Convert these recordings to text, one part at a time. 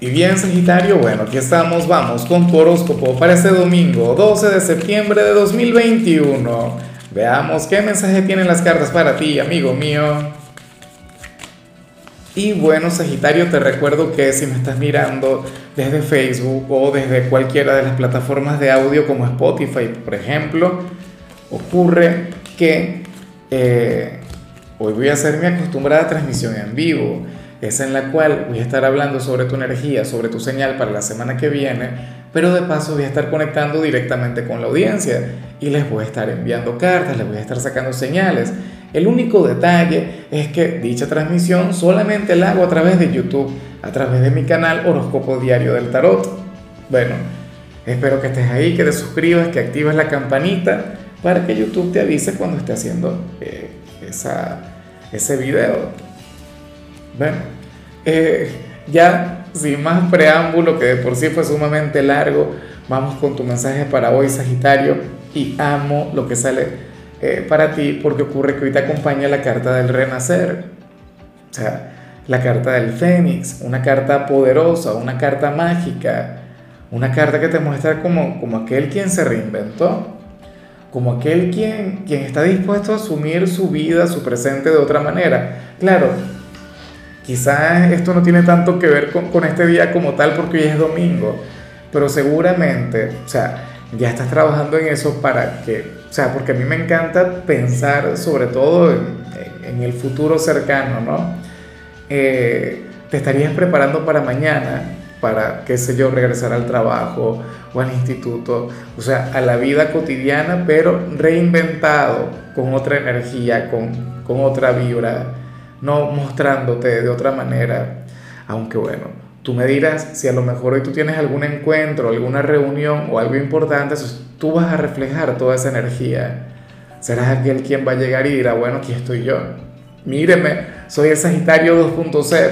Y bien Sagitario, bueno, aquí estamos, vamos con tu horóscopo para este domingo 12 de septiembre de 2021. Veamos qué mensaje tienen las cartas para ti, amigo mío. Y bueno Sagitario, te recuerdo que si me estás mirando desde Facebook o desde cualquiera de las plataformas de audio como Spotify, por ejemplo, ocurre que eh, hoy voy a hacer mi acostumbrada transmisión en vivo esa en la cual voy a estar hablando sobre tu energía, sobre tu señal para la semana que viene, pero de paso voy a estar conectando directamente con la audiencia y les voy a estar enviando cartas, les voy a estar sacando señales. El único detalle es que dicha transmisión solamente la hago a través de YouTube, a través de mi canal Horóscopo Diario del Tarot. Bueno, espero que estés ahí, que te suscribas, que actives la campanita para que YouTube te avise cuando esté haciendo eh, esa, ese video. Eh, ya sin más preámbulo, que de por sí fue sumamente largo, vamos con tu mensaje para hoy, Sagitario, y amo lo que sale eh, para ti porque ocurre que hoy te acompaña la carta del renacer, o sea, la carta del fénix, una carta poderosa, una carta mágica, una carta que te muestra como, como aquel quien se reinventó, como aquel quien, quien está dispuesto a asumir su vida, su presente de otra manera. Claro, Quizás esto no tiene tanto que ver con, este día como tal porque hoy es domingo, pero seguramente, o sea, ya estás trabajando en eso para que, o sea, porque a mí me encanta pensar sobre todo en, el futuro cercano, ¿no? Eh, te estarías preparando para mañana, para, qué sé yo, regresar al trabajo o al instituto, o sea, a la vida cotidiana, pero reinventado, con otra energía, con, con otra vibra no mostrándote de otra manera. Aunque bueno, tú me dirás si a lo mejor hoy tú tienes algún encuentro, alguna reunión o algo importante, tú vas a reflejar toda esa energía. Serás aquel quien va a llegar y dirá, bueno, aquí estoy yo. Míreme, soy el Sagitario 2.0.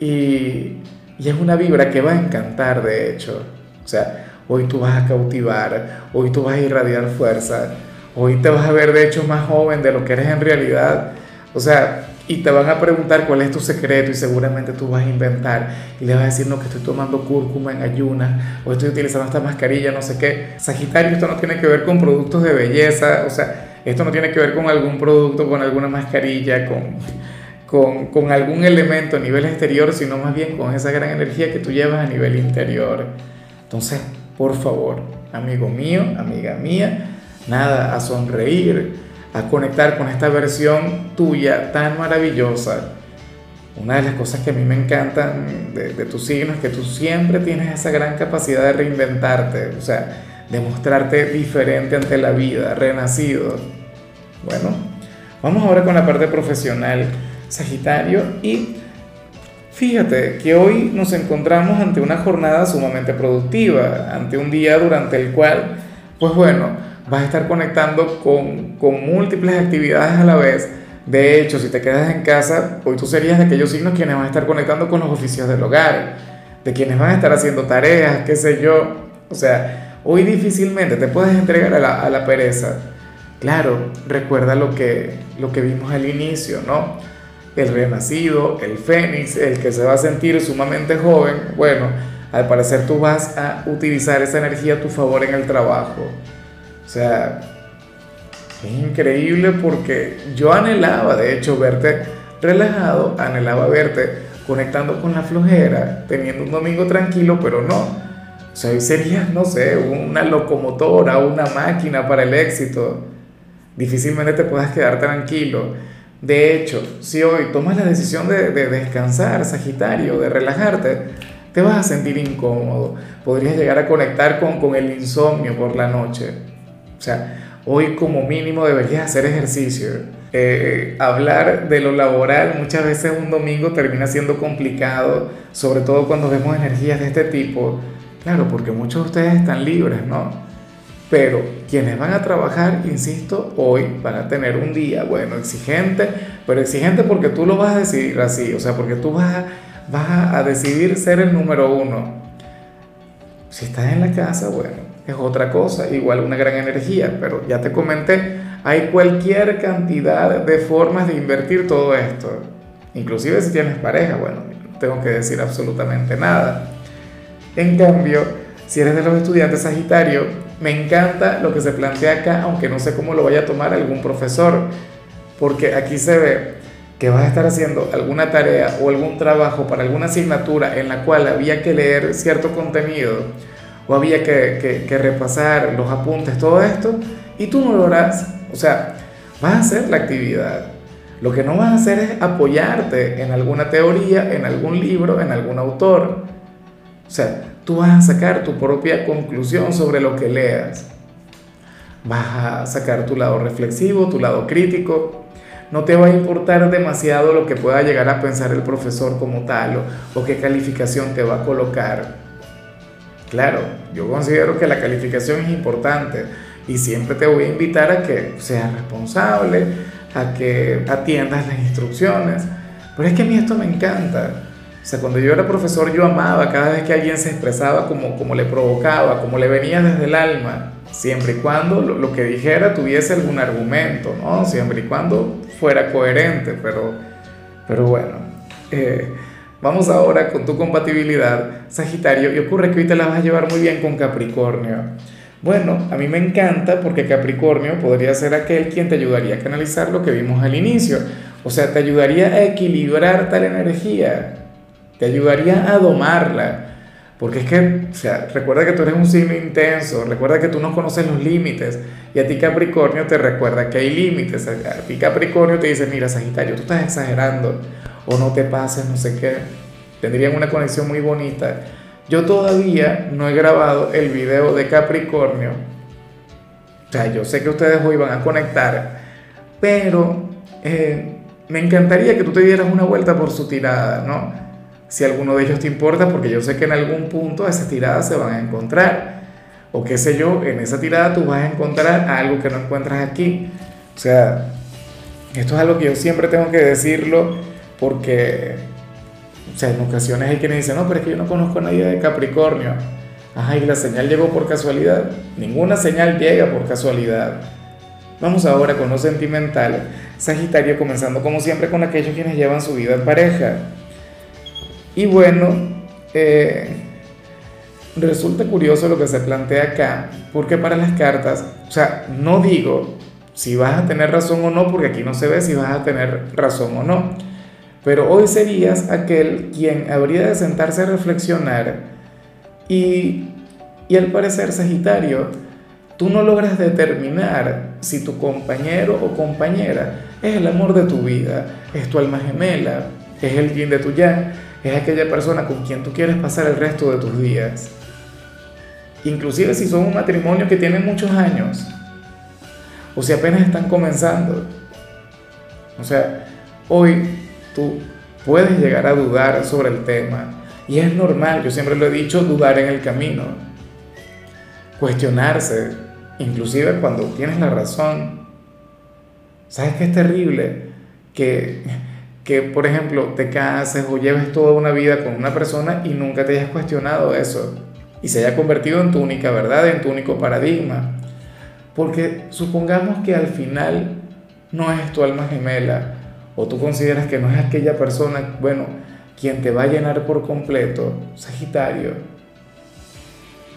Y, y es una vibra que va a encantar, de hecho. O sea, hoy tú vas a cautivar, hoy tú vas a irradiar fuerza, hoy te vas a ver, de hecho, más joven de lo que eres en realidad o sea, y te van a preguntar cuál es tu secreto y seguramente tú vas a inventar y le vas a decir, no, que estoy tomando cúrcuma en ayunas o estoy utilizando esta mascarilla, no sé qué. Sagitario, esto no tiene que ver con productos de belleza, o sea, esto no tiene que ver con algún producto, con alguna mascarilla, con, con, con algún elemento a nivel exterior, sino más bien con esa gran energía que tú llevas a nivel interior. Entonces, por favor, amigo mío, amiga mía, nada, a sonreír a conectar con esta versión tuya tan maravillosa. Una de las cosas que a mí me encantan de, de tu signo es que tú siempre tienes esa gran capacidad de reinventarte, o sea, de mostrarte diferente ante la vida, renacido. Bueno, vamos ahora con la parte profesional, Sagitario, y fíjate que hoy nos encontramos ante una jornada sumamente productiva, ante un día durante el cual, pues bueno, vas a estar conectando con, con múltiples actividades a la vez. De hecho, si te quedas en casa, hoy tú serías de aquellos signos quienes van a estar conectando con los oficios del hogar, de quienes van a estar haciendo tareas, qué sé yo. O sea, hoy difícilmente te puedes entregar a la, a la pereza. Claro, recuerda lo que, lo que vimos al inicio, ¿no? El renacido, el fénix, el que se va a sentir sumamente joven. Bueno, al parecer tú vas a utilizar esa energía a tu favor en el trabajo. O sea, es increíble porque yo anhelaba, de hecho, verte relajado, anhelaba verte conectando con la flojera, teniendo un domingo tranquilo, pero no. O sea, hoy sería, no sé, una locomotora, una máquina para el éxito. Difícilmente te puedas quedar tranquilo. De hecho, si hoy tomas la decisión de, descansar, Sagitario, de relajarte, te vas a sentir incómodo. Podrías llegar a conectar con, con el insomnio por la noche. O sea, hoy como mínimo deberías hacer ejercicio. Eh, hablar de lo laboral muchas veces un domingo termina siendo complicado, sobre todo cuando vemos energías de este tipo. Claro, porque muchos de ustedes están libres, ¿no? Pero quienes van a trabajar, insisto, hoy van a tener un día, bueno, exigente, pero exigente porque tú lo vas a decidir así, o sea, porque tú vas a, vas a decidir ser el número uno. Si estás en la casa, bueno, es otra cosa, igual una gran energía, pero ya te comenté, hay cualquier cantidad de formas de invertir todo esto. Inclusive si tienes pareja, bueno, tengo que decir absolutamente nada. En cambio, si eres de los estudiantes Sagitario, me encanta lo que se plantea acá, aunque no sé cómo lo vaya a tomar algún profesor, porque aquí se ve que vas a estar haciendo alguna tarea o algún trabajo para alguna asignatura en la cual había que leer cierto contenido o había que, repasar los apuntes, todo esto, y tú no lo harás. O sea, vas a hacer la actividad. Lo que no vas a hacer es apoyarte en alguna teoría, en algún libro, en algún autor o sea, tú vas a sacar tu propia conclusión sobre lo que leas. Vas a sacar tu lado reflexivo, tu lado crítico. No te va a importar demasiado lo que pueda llegar a pensar el profesor como tal o, qué calificación te va a colocar. Claro, yo considero que la calificación es importante y siempre te voy a invitar a que seas responsable, a que atiendas las instrucciones. Pero es que a mí esto me encanta. O sea, cuando yo era profesor yo amaba cada vez que alguien se expresaba como, como le provocaba, como le venía desde el alma, siempre y cuando lo, que dijera tuviese algún argumento, ¿no? Siempre y cuando fuera coherente, pero, pero bueno. Eh, vamos ahora con tu compatibilidad, Sagitario, y ocurre que hoy te la vas a llevar muy bien con Capricornio. Bueno, a mí me encanta porque Capricornio podría ser aquel quien te ayudaría a canalizar lo que vimos al inicio. O sea, te ayudaría a equilibrar tal energía te ayudaría a domarla. Porque es que, o sea, recuerda que tú eres un signo intenso, recuerda que tú no conoces los límites y a ti Capricornio te recuerda que hay límites. A ti Capricornio te dice, mira Sagitario, tú estás exagerando o no te pases, no sé qué. Tendrían una conexión muy bonita. Yo todavía no he grabado el video de Capricornio. O sea, yo sé que ustedes hoy van a conectar, pero eh, me encantaría que tú te dieras una vuelta por su tirada, ¿no? si alguno de ellos te importa, porque yo sé que en algún punto esas tiradas se van a encontrar. O qué sé yo, en esa tirada tú vas a encontrar algo que no encuentras aquí. O sea, esto es algo que yo siempre tengo que decirlo porque, o sea, en ocasiones hay quienes dicen, no, pero es que yo no conozco a nadie de Capricornio. Ajá, y la señal llegó por casualidad. Ninguna señal llega por casualidad. Vamos ahora con lo sentimental. Sagitario, comenzando como siempre con aquellos quienes llevan su vida en pareja. Y bueno, eh, resulta curioso lo que se plantea acá, porque para las cartas, o sea, no digo si vas a tener razón o no, porque aquí no se ve si vas a tener razón o no, pero hoy serías aquel quien habría de sentarse a reflexionar y, y al parecer Sagitario, tú no logras determinar si tu compañero o compañera es el amor de tu vida, es tu alma gemela, es el bien de tu ya es aquella persona con quien tú quieres pasar el resto de tus días. Inclusive si son un matrimonio que tiene muchos años o si apenas están comenzando. O sea, hoy tú puedes llegar a dudar sobre el tema y es normal, yo siempre lo he dicho, dudar en el camino, cuestionarse, inclusive cuando tienes la razón. ¿Sabes qué es terrible? Que que, por ejemplo, te cases o lleves toda una vida con una persona y nunca te hayas cuestionado eso y se haya convertido en tu única verdad, en tu único paradigma. Porque supongamos que al final no es tu alma gemela o tú consideras que no es aquella persona, bueno, quien te va a llenar por completo, Sagitario.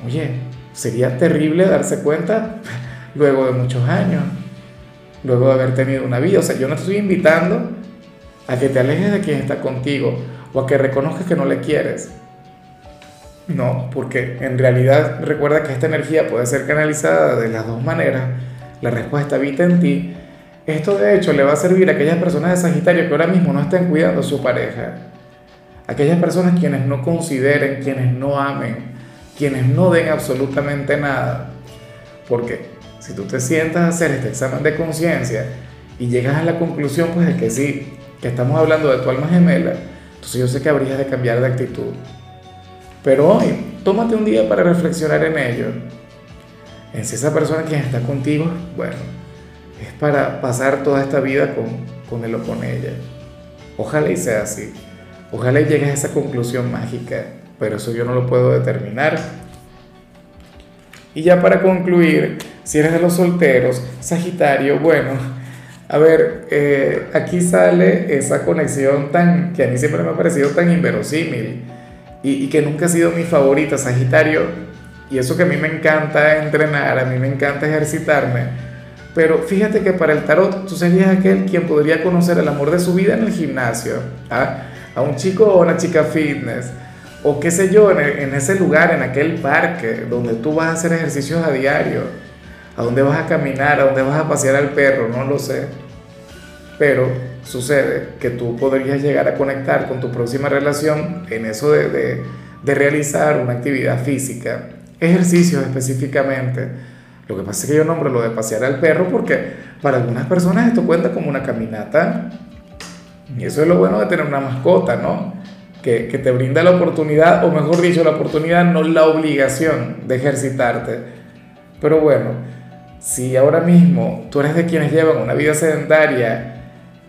Oye, sería terrible darse cuenta luego de muchos años, luego de haber tenido una vida. O sea, yo no te estoy invitando a que te alejes de quien está contigo o a que reconozcas que no le quieres. No, porque en realidad recuerda que esta energía puede ser canalizada de las dos maneras. La respuesta habita en ti. Esto de hecho le va a servir a aquellas personas de Sagitario que ahora mismo no estén cuidando a su pareja. Aquellas personas quienes no consideren, quienes no amen, quienes no den absolutamente nada. Porque si tú te sientas a hacer este examen de conciencia y llegas a la conclusión pues de que sí, que estamos hablando de tu alma gemela, entonces yo sé que habrías de cambiar de actitud. Pero hoy, tómate un día para reflexionar en ello. En si esa persona quien está contigo, bueno, es para pasar toda esta vida con, con él o con ella. Ojalá y sea así. Ojalá y llegues a esa conclusión mágica, pero eso yo no lo puedo determinar. Y ya para concluir, si eres de los solteros, Sagitario, bueno, A ver, eh, aquí sale esa conexión tan, que a mí siempre me ha parecido tan inverosímil y, y que nunca ha sido mi favorita, Sagitario. Y eso que a mí me encanta entrenar, a mí me encanta ejercitarme. Pero fíjate que para el tarot tú serías aquel quien podría conocer el amor de su vida en el gimnasio. ¿ah? A un chico o una chica fitness. O qué sé yo, en, ese lugar, en aquel parque donde tú vas a hacer ejercicios a diario a dónde vas a caminar, a dónde vas a pasear al perro, no lo sé. Pero sucede que tú podrías llegar a conectar con tu próxima relación en eso de, realizar una actividad física, ejercicios específicamente. Lo que pasa es que yo nombro lo de pasear al perro porque para algunas personas esto cuenta como una caminata. Y eso es lo bueno de tener una mascota, ¿no? Que, te brinda la oportunidad, o mejor dicho, la oportunidad, no la obligación de ejercitarte. Pero bueno, si ahora mismo tú eres de quienes llevan una vida sedentaria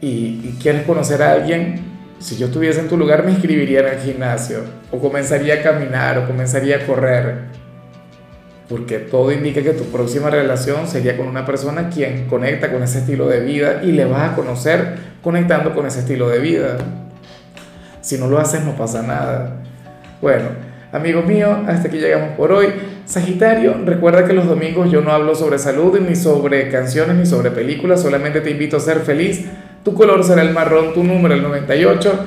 y, quieres conocer a alguien, si yo estuviese en tu lugar me inscribiría en el gimnasio o comenzaría a caminar o comenzaría a correr. Porque todo indica que tu próxima relación sería con una persona quien conecta con ese estilo de vida y le vas a conocer conectando con ese estilo de vida. Si no lo haces no pasa nada. Bueno, amigo mío, hasta aquí llegamos por hoy. Sagitario, recuerda que los domingos yo no hablo sobre salud, ni sobre canciones, ni sobre películas, solamente te invito a ser feliz. Tu color será el marrón, tu número el 98.